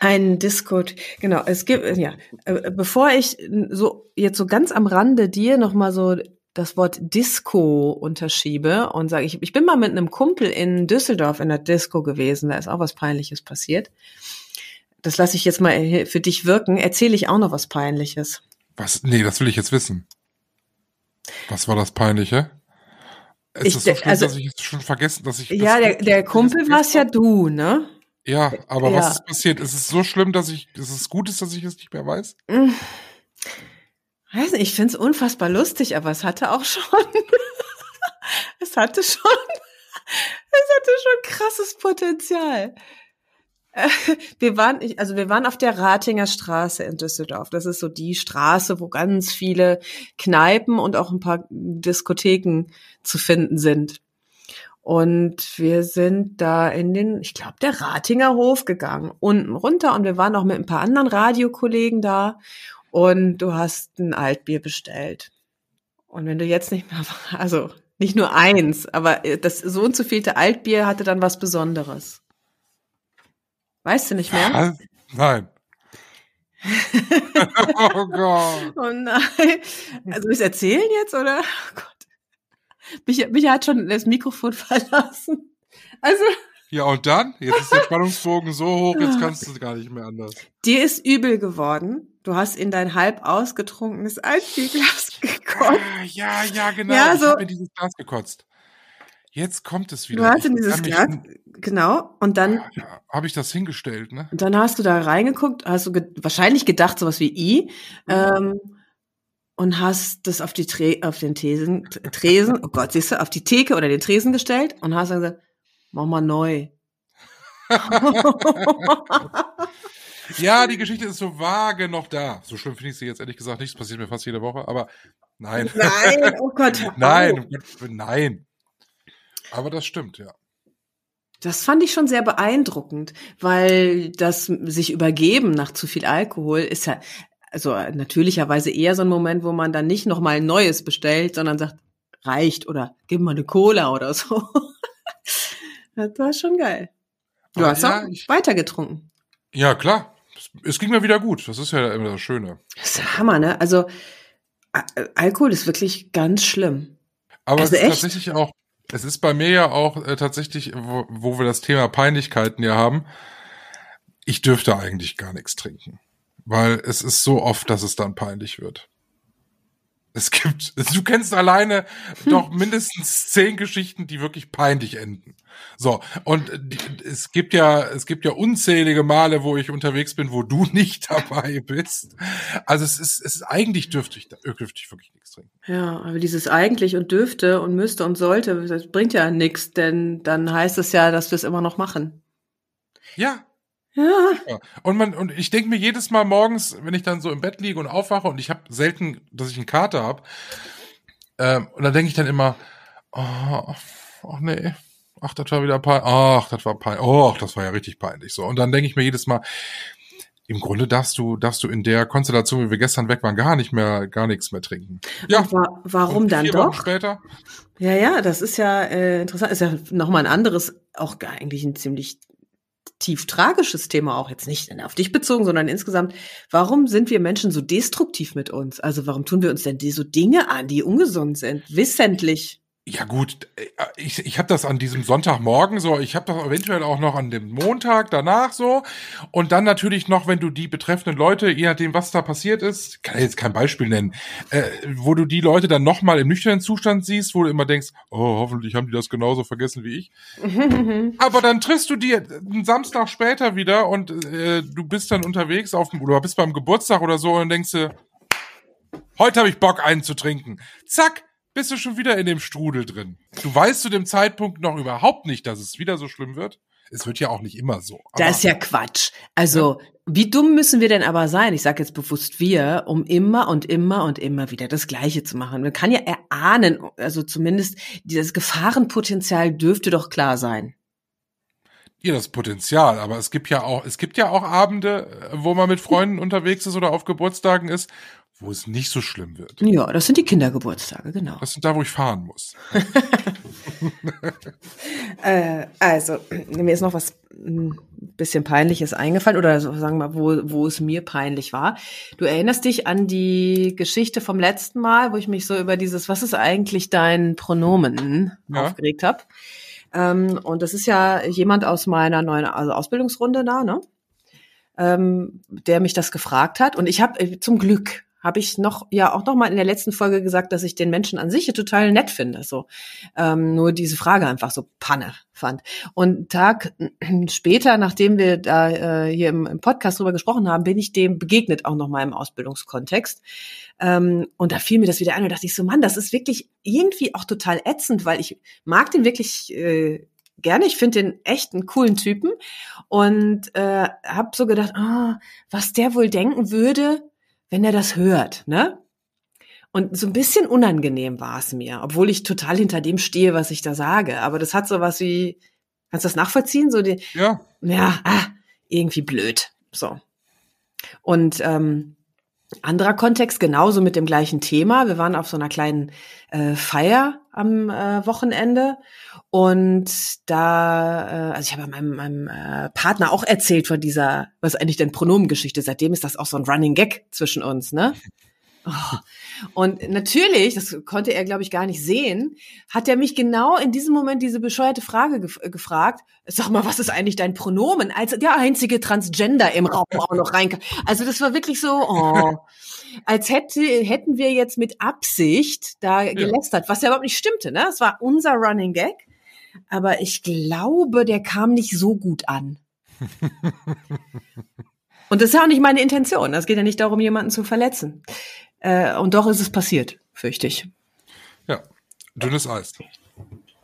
Ein Disco, genau. Es gibt ja, äh, bevor ich so jetzt so ganz am Rande dir noch mal so das Wort Disco unterschiebe und sage, ich, ich bin mal mit einem Kumpel in Düsseldorf in der Disco gewesen, da ist auch was Peinliches passiert. Das lasse ich jetzt mal für dich wirken. Erzähle ich auch noch was Peinliches. Was? Nee, das will ich jetzt wissen. Was war das Peinliche? Ist ich, das so schlimm, also, dass ich jetzt schon vergessen, dass ich. Ja, der, der Kumpel warst ja du, ne? Ja, aber ja. was ist passiert? Ist es so schlimm, dass ich, dass es gut ist, dass ich es nicht mehr weiß? Weiß nicht, ich finde es unfassbar lustig, aber es hatte auch schon, [laughs] es hatte schon, es hatte schon krasses Potenzial. Wir waren, also wir waren auf der Ratinger Straße in Düsseldorf. Das ist so die Straße, wo ganz viele Kneipen und auch ein paar Diskotheken zu finden sind. Und wir sind da in den, ich glaube, der Ratinger Hof gegangen, unten runter und wir waren auch mit ein paar anderen Radiokollegen da und du hast ein Altbier bestellt. Und wenn du jetzt nicht mehr, [laughs] also nicht nur eins, aber das so und so vielte Altbier hatte dann was Besonderes. Weißt du nicht mehr? Nein. [laughs] oh Gott. Oh nein. Also ich erzählen jetzt oder? Oh Gott. Micha, Micha hat schon das Mikrofon [laughs] verlassen. Also. Ja, und dann? Jetzt ist der Spannungsbogen so hoch, jetzt kannst du es gar nicht mehr anders. Dir ist übel geworden. Du hast in dein halb ausgetrunkenes Altbierglas [laughs] gekotzt. Ah, ja, ja, genau. Ja, ich so- habe in dieses Glas gekotzt. Jetzt kommt es wieder. Du hast in Ich dieses Glas, genau, und dann, Ja, habe ich das hingestellt, ne? und dann hast du da reingeguckt, hast du ge wahrscheinlich gedacht, sowas wie I, ähm, und hast das auf die Tre auf den Tresen, Tresen, oh Gott, siehst du, auf die Theke oder den Tresen gestellt und hast dann gesagt, mach mal neu. [laughs] [laughs] Ja, die Geschichte ist so vage noch da. So schlimm finde ich sie jetzt ehrlich gesagt nicht. Das passiert mir fast jede Woche, aber nein. Nein, oh [laughs] Gott. nein, nein. Aber das stimmt, ja. Das fand ich schon sehr beeindruckend, weil das sich übergeben nach zu viel Alkohol ist ja also natürlicherweise eher so ein Moment, wo man dann nicht noch mal ein neues bestellt, sondern sagt, reicht oder gib mal eine Cola oder so. [laughs] das war schon geil. Du hast ja, auch ich- weiter getrunken. Ja, klar. Es, es ging mir wieder gut. Das ist ja immer das Schöne. Das ist der Hammer, ne? Also A- Alkohol ist wirklich ganz schlimm. Aber Also es ist echt? tatsächlich auch, es ist bei mir ja auch äh, tatsächlich, wo, wo wir das Thema Peinlichkeiten ja haben, ich dürfte eigentlich gar nichts trinken. Weil es ist so oft, dass es dann peinlich wird. Es gibt, du kennst alleine doch [laughs] mindestens zehn Geschichten, die wirklich peinlich enden. So, und es gibt ja, es gibt ja unzählige Male, wo ich unterwegs bin, wo du [laughs] nicht dabei bist. Also es ist, es ist eigentlich dürfte ich, dürfte ich wirklich nichts trinken. Ja, aber dieses eigentlich und dürfte und müsste und sollte, das bringt ja nichts, denn dann heißt es ja, dass wir es immer noch machen. Ja, Ja. Und man und ich denke mir jedes Mal morgens, wenn ich dann so im Bett liege und aufwache und ich habe selten, dass ich einen Kater habe, ähm, und dann denke ich dann immer, oh, ach nee, ach das war wieder peinlich, ach das war peinlich, oh, das war ja richtig peinlich so. Und dann denke ich mir jedes Mal, im Grunde darfst du, darfst du in der Konstellation, wie wir gestern weg waren, gar nicht mehr, gar nichts mehr trinken. Ja. Wa warum dann doch? später? Ja, ja, das ist ja äh, interessant. Ist ja nochmal ein anderes, auch eigentlich ein ziemlich tief tragisches Thema, auch jetzt nicht auf dich bezogen, sondern insgesamt. Warum sind wir Menschen so destruktiv mit uns? Also warum tun wir uns denn so Dinge an, die ungesund sind, wissentlich? Ja gut, äh, ich, ich habe das an diesem Sonntagmorgen so, ich habe das eventuell auch noch an dem Montag danach so und dann natürlich noch, wenn du die betreffenden Leute, je nachdem was da passiert ist, kann ich jetzt kein Beispiel nennen, äh, wo du die Leute dann nochmal im nüchternen Zustand siehst, wo du immer denkst, oh, hoffentlich haben die das genauso vergessen wie ich. [laughs] Aber dann triffst du die einen Samstag später wieder und äh, du bist dann unterwegs auf dem, oder bist beim Geburtstag oder so und denkst dir, heute habe ich Bock einen zu trinken. Zack, bist du schon wieder in dem Strudel drin. Du weißt zu dem Zeitpunkt noch überhaupt nicht, dass es wieder so schlimm wird. Es wird ja auch nicht immer so. Das ist ja Quatsch. Also, wie dumm müssen wir denn aber sein? Ich sage jetzt bewusst wir, um immer und immer und immer wieder das Gleiche zu machen. Man kann ja erahnen, also zumindest dieses Gefahrenpotenzial dürfte doch klar sein. ja, das Potenzial, aber es gibt ja auch, es gibt ja auch Abende, wo man mit Freunden unterwegs ist oder auf Geburtstagen ist, wo es nicht so schlimm wird. Ja, das sind die Kindergeburtstage, genau. Das sind da, wo ich fahren muss. [laughs] Äh, also, mir ist noch was ein bisschen peinliches eingefallen oder sagen wir mal, wo, wo es mir peinlich war. Du erinnerst dich an die Geschichte vom letzten Mal, wo ich mich so über dieses, was ist eigentlich dein Pronomen Ja. aufgeregt habe. Ähm, und das ist ja jemand aus meiner neuen also Ausbildungsrunde da, ne? Ähm, der mich das gefragt hat. Und ich habe äh, zum Glück habe ich noch ja auch noch mal in der letzten Folge gesagt, dass ich den Menschen an sich total nett finde. So ähm, nur diese Frage einfach so Panne fand. Und Tag später, nachdem wir da äh, hier im, im Podcast drüber gesprochen haben, bin ich dem begegnet auch noch mal im Ausbildungskontext. Ähm, und da fiel mir das wieder ein und dachte ich so, Mann, das ist wirklich irgendwie auch total ätzend, weil ich mag den wirklich äh, gerne. Ich finde den echt einen coolen Typen und äh, habe so gedacht, ah, was der wohl denken würde, wenn er das hört, ne? Und so ein bisschen unangenehm war es mir, obwohl ich total hinter dem stehe, was ich da sage. Aber das hat so was wie, kannst du das nachvollziehen? So die, Ja, ja, ah, irgendwie blöd. So. Und ähm, anderer Kontext, genauso mit dem gleichen Thema. Wir waren auf so einer kleinen äh, Feier am äh, Wochenende und da, äh, also ich habe meinem, meinem äh, Partner auch erzählt von dieser, was eigentlich denn Pronomengeschichte. Seitdem ist das auch so ein Running Gag zwischen uns, ne? [laughs] Oh. Und natürlich, das konnte er, glaube ich, gar nicht sehen, hat er mich genau in diesem Moment diese bescheuerte Frage gef äh, gefragt. Sag mal, was ist eigentlich dein Pronomen? Als der einzige Transgender im Raum auch noch reinkam. Also das war wirklich so, oh, als hätte, hätten wir jetzt mit Absicht da gelästert, was ja überhaupt nicht stimmte. Ne? Es war unser Running Gag. Aber ich glaube, der kam nicht so gut an. [laughs] Und das ist ja auch nicht meine Intention. Es geht ja nicht darum, jemanden zu verletzen. Äh, und doch ist es passiert, fürchte ich. ja. Dünnes Eis.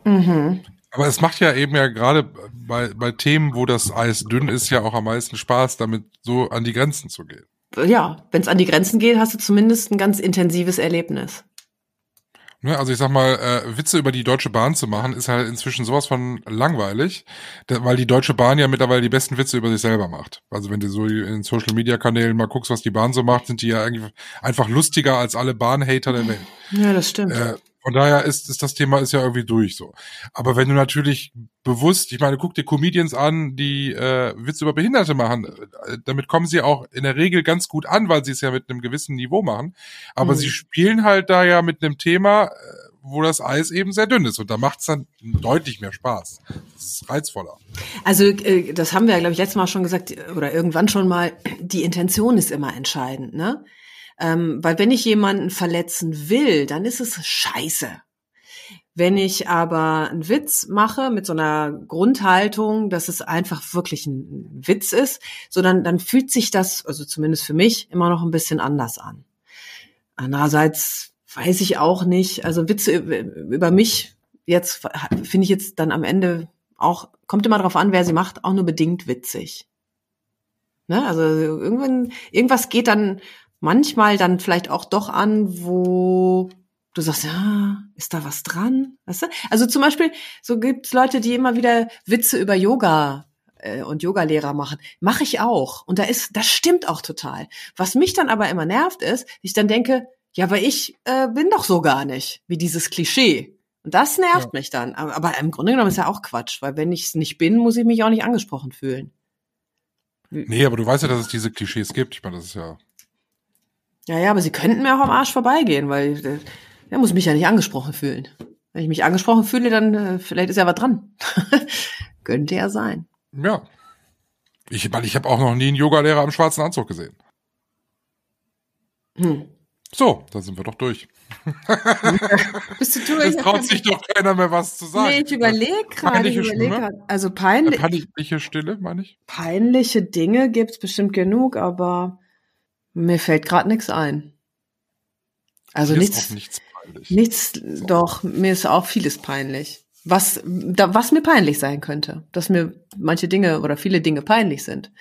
Mhm. Aber es macht ja eben ja gerade bei, bei Themen, wo das Eis dünn ist, ja auch am meisten Spaß, damit so an die Grenzen zu gehen. Ja, wenn es an die Grenzen geht, hast du zumindest ein ganz intensives Erlebnis. Ne, also ich sag mal, äh, Witze über die Deutsche Bahn zu machen, ist halt inzwischen sowas von langweilig, weil die Deutsche Bahn ja mittlerweile die besten Witze über sich selber macht. Also wenn du so in Social Media Kanälen mal guckst, was die Bahn so macht, sind die ja eigentlich einfach lustiger als alle Bahnhater der Welt. Ja, das stimmt. Äh, von daher ist, ist das Thema ist ja irgendwie durch so. Aber wenn du natürlich bewusst, ich meine, guck dir Comedians an, die äh, Witze über Behinderte machen, äh, damit kommen sie auch in der Regel ganz gut an, weil sie es ja mit einem gewissen Niveau machen. Aber Mhm. sie spielen halt da ja mit einem Thema, äh, wo das Eis eben sehr dünn ist. Und da macht es dann deutlich mehr Spaß. Das ist reizvoller. Also äh, das haben wir ja, glaube ich, letztes Mal schon gesagt oder irgendwann schon mal. Die Intention ist immer entscheidend, ne? Ähm, weil wenn ich jemanden verletzen will, dann ist es scheiße. Wenn ich aber einen Witz mache mit so einer Grundhaltung, dass es einfach wirklich ein Witz ist, so dann, dann fühlt sich das, also zumindest für mich, immer noch ein bisschen anders an. Andererseits weiß ich auch nicht, also Witze über, mich jetzt finde ich jetzt dann am Ende auch, kommt immer drauf an, wer sie macht, auch nur bedingt witzig. Ne? Also irgendwann, irgendwas geht dann manchmal dann vielleicht auch doch an, wo du sagst, ja, ist da was dran? Weißt du? Also zum Beispiel, so gibt's Leute, die immer wieder Witze über Yoga äh, und Yogalehrer machen. Mache ich auch. Und da ist, das stimmt auch total. Was mich dann aber immer nervt, ist, ich dann denke, ja, aber ich äh, bin doch so gar nicht, wie dieses Klischee. Und das nervt Ja. mich dann. Aber, aber im Grunde genommen ist ja auch Quatsch, weil wenn ich es nicht bin, muss ich mich auch nicht angesprochen fühlen. Nee, aber du weißt ja, dass es diese Klischees gibt. Ich meine, das ist ja. Ja, ja, aber sie könnten mir auch am Arsch vorbeigehen, weil äh, er muss mich ja nicht angesprochen fühlen. Wenn ich mich angesprochen fühle, dann äh, vielleicht ist ja was dran. [laughs] Könnte ja sein. Ja. Ich, weil ich habe auch noch nie einen Yogalehrer im schwarzen Anzug gesehen. Hm. So, da sind wir doch durch. [laughs] Bist du durch? Es traut sich doch keiner mehr was zu sagen. Nee, ich überlege gerade. Ich überleg grad. Also peinlich, peinliche Stille, meine ich. peinliche Dinge gibt's bestimmt genug, aber mir fällt gerade nichts ein. Also Hier nichts, nichts peinlich. nichts, doch, mir ist auch vieles peinlich. Was, da, was mir peinlich sein könnte. Dass mir manche Dinge oder viele Dinge peinlich sind.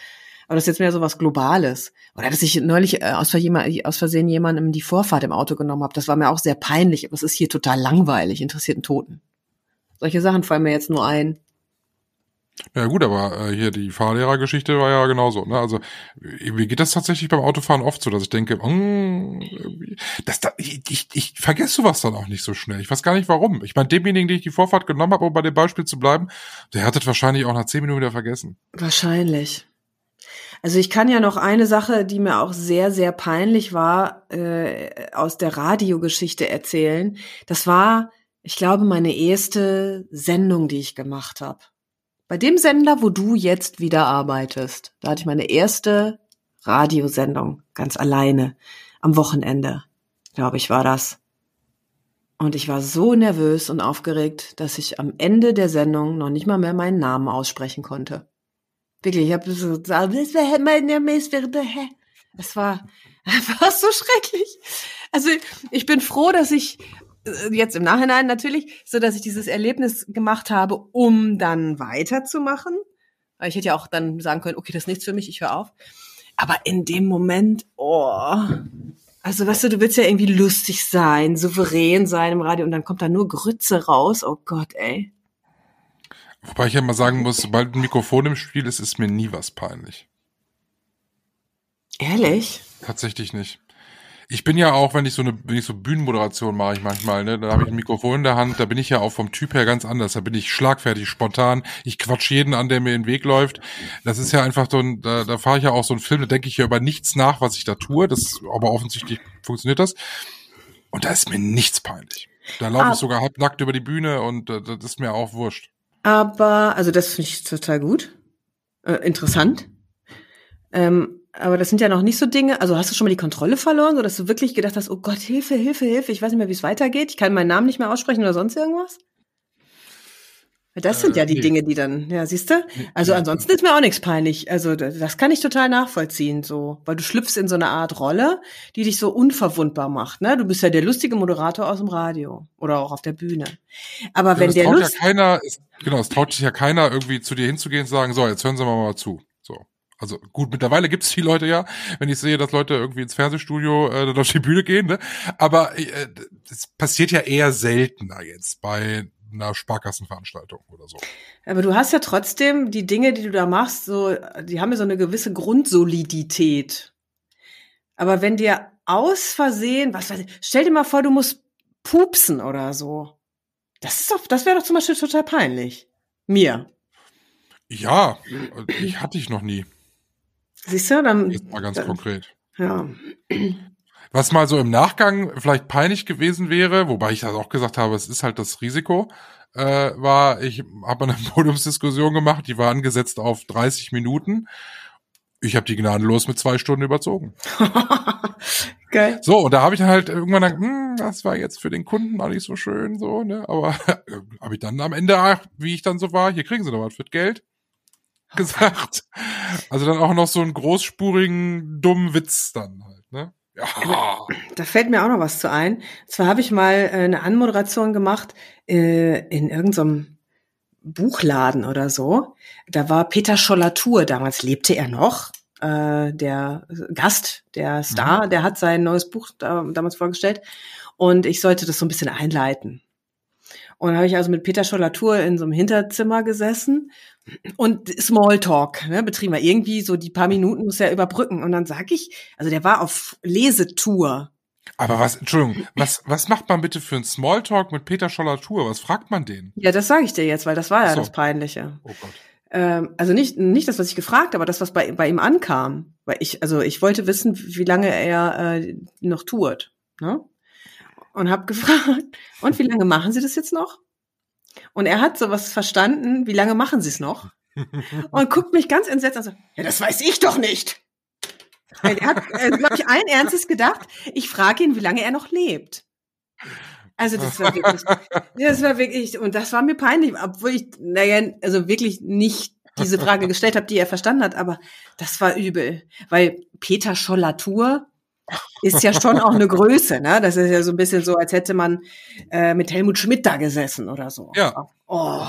Aber das ist jetzt mehr so was Globales. Oder dass ich neulich äh, aus, Versehen, aus Versehen jemandem die Vorfahrt im Auto genommen habe. Das war mir auch sehr peinlich. Aber es ist hier total langweilig, interessiert einen Toten. Solche Sachen fallen mir jetzt nur ein. Ja gut, aber äh, hier die Fahrlehrergeschichte war ja genauso. Ne? Also äh, mir geht das tatsächlich beim Autofahren oft so, dass ich denke, mm, irgendwie- das da, ich, ich, ich vergesse sowas dann auch nicht so schnell. Ich weiß gar nicht warum. Ich meine, demjenigen, den ich die Vorfahrt genommen habe, um bei dem Beispiel zu bleiben, der hat das wahrscheinlich auch nach zehn Minuten wieder vergessen. Wahrscheinlich. Also ich kann ja noch eine Sache, die mir auch sehr, sehr peinlich war, äh, aus der Radiogeschichte erzählen. Das war, ich glaube, meine erste Sendung, die ich gemacht habe. Bei dem Sender, wo du jetzt wieder arbeitest, da hatte ich meine erste Radiosendung, ganz alleine, am Wochenende, glaube ich, war das. Und ich war so nervös und aufgeregt, dass ich am Ende der Sendung noch nicht mal mehr meinen Namen aussprechen konnte. Wirklich, ich habe so gesagt, war. Es war [laughs] einfach so schrecklich. Also ich bin froh, dass ich jetzt im Nachhinein natürlich, so dass ich dieses Erlebnis gemacht habe, um dann weiterzumachen. Weil ich hätte ja auch dann sagen können, okay, das ist nichts für mich, ich höre auf. Aber in dem Moment, oh, Also, weißt du, du willst ja irgendwie lustig sein, souverän sein im Radio und dann kommt da nur Grütze raus. Oh Gott, ey. Wobei ich ja mal sagen muss, sobald ein Mikrofon im Spiel ist, ist mir nie was peinlich. Ehrlich? Tatsächlich nicht. Ich bin ja auch, wenn ich so eine, wenn ich so Bühnenmoderation mache, ich manchmal, ne, da habe ich ein Mikrofon in der Hand, da bin ich ja auch vom Typ her ganz anders. Da bin ich schlagfertig, spontan. Ich quatsch jeden an, der mir in den Weg läuft. Das ist ja einfach so ein, da, da fahre ich ja auch so einen Film, da denke ich ja über nichts nach, was ich da tue. Das, aber offensichtlich funktioniert das. Und da ist mir nichts peinlich. Da laufe Ah. ich sogar halbnackt über die Bühne und äh, das ist mir auch wurscht. Aber, also das finde ich total gut. Äh, interessant. Ähm, aber das sind ja noch nicht so Dinge. Also hast du schon mal die Kontrolle verloren, so dass du wirklich gedacht hast, oh Gott, Hilfe, Hilfe, Hilfe, ich weiß nicht mehr, wie es weitergeht. Ich kann meinen Namen nicht mehr aussprechen oder sonst irgendwas? Das sind Äh, ja die nee. Dinge, die dann, ja, siehst du? Also ansonsten ist mir auch nichts peinlich. Also das kann ich total nachvollziehen, so, weil du schlüpfst in so eine Art Rolle, die dich so unverwundbar macht. Ne? Du bist ja der lustige Moderator aus dem Radio oder auch auf der Bühne. Aber wenn es der traut ja Lust, keiner, es, genau, es traut sich ja keiner irgendwie zu dir hinzugehen und sagen, so, jetzt hören Sie mal, mal zu. So. Also gut, mittlerweile gibt's die Leute ja, wenn ich sehe, dass Leute irgendwie ins Fernsehstudio äh, dann auf die Bühne gehen, ne? Aber äh, das passiert ja eher seltener jetzt bei einer Sparkassenveranstaltung oder so. Aber du hast ja trotzdem die Dinge, die du da machst, so, die haben ja so eine gewisse Grundsolidität. Aber wenn dir aus Versehen, was weiß ich, stell dir mal vor, du musst pupsen oder so. Das ist doch, das wäre doch zum Beispiel total peinlich. Mir. Ja, äh, ich hatte ich noch nie. Siehst du, dann, Jetzt mal ganz dann konkret. ja. Was mal so im Nachgang vielleicht peinlich gewesen wäre, wobei ich das auch gesagt habe, es ist halt das Risiko, äh, war, ich habe eine [laughs] Podiumsdiskussion gemacht, die war angesetzt auf 30 Minuten. Ich habe die gnadenlos mit zwei Stunden überzogen. [laughs] Geil. So, und da habe ich dann halt irgendwann dann, hm, das war jetzt für den Kunden auch nicht so schön, so, ne? Aber [laughs] habe ich dann am Ende, wie ich dann so war, hier kriegen Sie noch was für das Geld. [laughs] Gesagt. Also dann auch noch so einen großspurigen, dummen Witz dann halt, ne? Ja. Da fällt mir auch noch was zu ein. Zwar habe ich mal äh, eine Anmoderation gemacht äh, in irgendeinem Buchladen oder so. Da war Peter Schollatur, damals lebte er noch. Äh, der Gast, der Star, der hat sein neues Buch da, damals vorgestellt. Und ich sollte das so ein bisschen einleiten. Und habe ich also mit Peter Schollatur in so einem Hinterzimmer gesessen und Smalltalk ne, betrieben. Weil irgendwie so die paar Minuten muss er überbrücken. Und dann sag ich, also der war auf Lesetour. Aber was, Entschuldigung, was, was macht man bitte für einen Smalltalk mit Peter Schollatur? Was fragt man den? Ja, das sage ich dir jetzt, weil das war ja so. das Peinliche. Oh Gott. Ähm, also nicht, nicht das, was ich gefragt, aber das, was bei, bei ihm ankam. Weil ich, also ich wollte wissen, wie lange er äh, noch tourt. Ne? Und habe gefragt, [laughs] und wie lange machen Sie das jetzt noch? Und er hat sowas verstanden, wie lange machen Sie es noch? Und guckt mich ganz entsetzt an so, ja, das weiß ich doch nicht. Er hat, glaube ich, allen Ernstes gedacht, ich frage ihn, wie lange er noch lebt. Also das war wirklich, das war wirklich, und das war mir peinlich, obwohl ich, naja, also wirklich nicht diese Frage gestellt habe, die er verstanden hat, aber das war übel, weil Peter Schollatur ist ja schon auch eine Größe, ne? Das ist ja so ein bisschen so, als hätte man äh, mit Helmut Schmidt da gesessen oder so. Ja. Oh,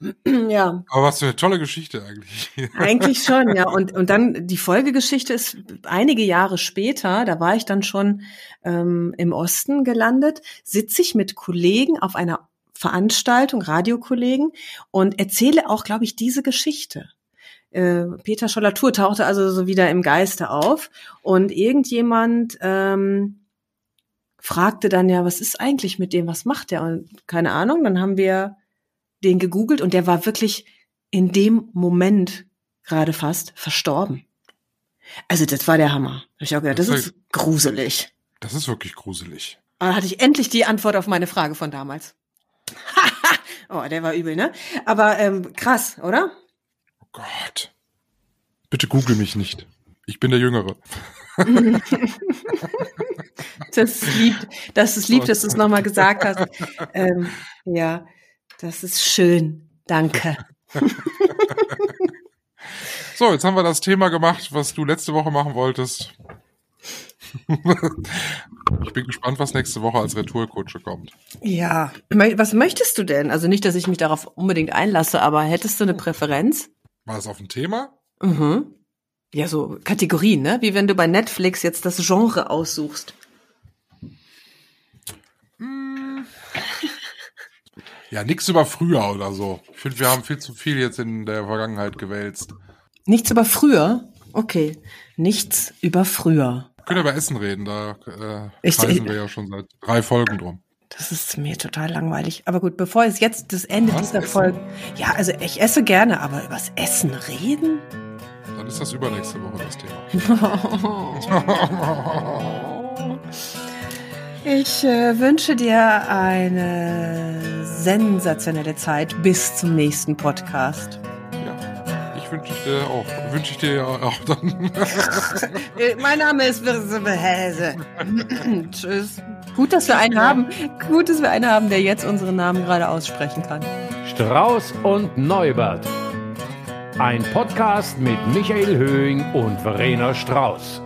[clears throat] ja. Aber was für eine tolle Geschichte eigentlich. Eigentlich [laughs] schon, ja. Und, und dann die Folgegeschichte ist einige Jahre später, da war ich dann schon ähm, im Osten gelandet, sitze ich mit Kollegen auf einer Veranstaltung, Radiokollegen, und erzähle auch, glaube ich, diese Geschichte. Äh, Peter Schollatur tauchte also so wieder im Geiste auf und irgendjemand ähm, fragte dann ja, was ist eigentlich mit dem, was macht der? Und keine Ahnung, dann haben wir den gegoogelt und der war wirklich in dem Moment gerade fast verstorben. Also das war der Hammer. Hab ich auch gedacht, das Das ist gruselig. Das ist wirklich gruselig. Aber da hatte ich endlich die Antwort auf meine Frage von damals. [laughs] oh, der war übel, ne? Aber ähm, krass, oder? Gott. Bitte google mich nicht. Ich bin der Jüngere. [laughs] Das ist lieb, das ist lieb, dass du es nochmal gesagt hast. Ähm, ja, das ist schön. Danke. [laughs] So, jetzt haben wir das Thema gemacht, was du letzte Woche machen wolltest. [laughs] ich bin gespannt, was nächste Woche als Retourkutsche kommt. Ja, was möchtest du denn? Also nicht, dass ich mich darauf unbedingt einlasse, aber hättest du eine Präferenz? War das auf dem Thema? Mhm. Ja, so Kategorien, ne? Wie wenn du bei Netflix jetzt das Genre aussuchst. [laughs] Ja, nix über früher oder so. Ich finde, wir haben viel zu viel jetzt in der Vergangenheit gewälzt. Nichts über früher? Okay. Nichts über früher. Wir können über Essen reden, da äh, Ich- kreisen wir ja schon seit drei Folgen drum. Das ist mir total langweilig. Aber gut, bevor es jetzt das Ende Was? dieser Essen? Folge. Ja, also ich esse gerne, aber übers Essen reden? Dann ist das übernächste Woche das Thema. [laughs] Ich äh, wünsche dir eine sensationelle Zeit bis zum nächsten Podcast. Ich wünsche ich dir auch. Wünsche ich dir ja auch dann. [laughs] Äh, Mein Name ist Häse. [clears throat] Tschüss. Gut, dass wir einen haben. Gut, dass wir einen haben, der jetzt unseren Namen gerade aussprechen kann. Strauß und Neubert. Ein Podcast mit Michael Höhing und Verena Strauß.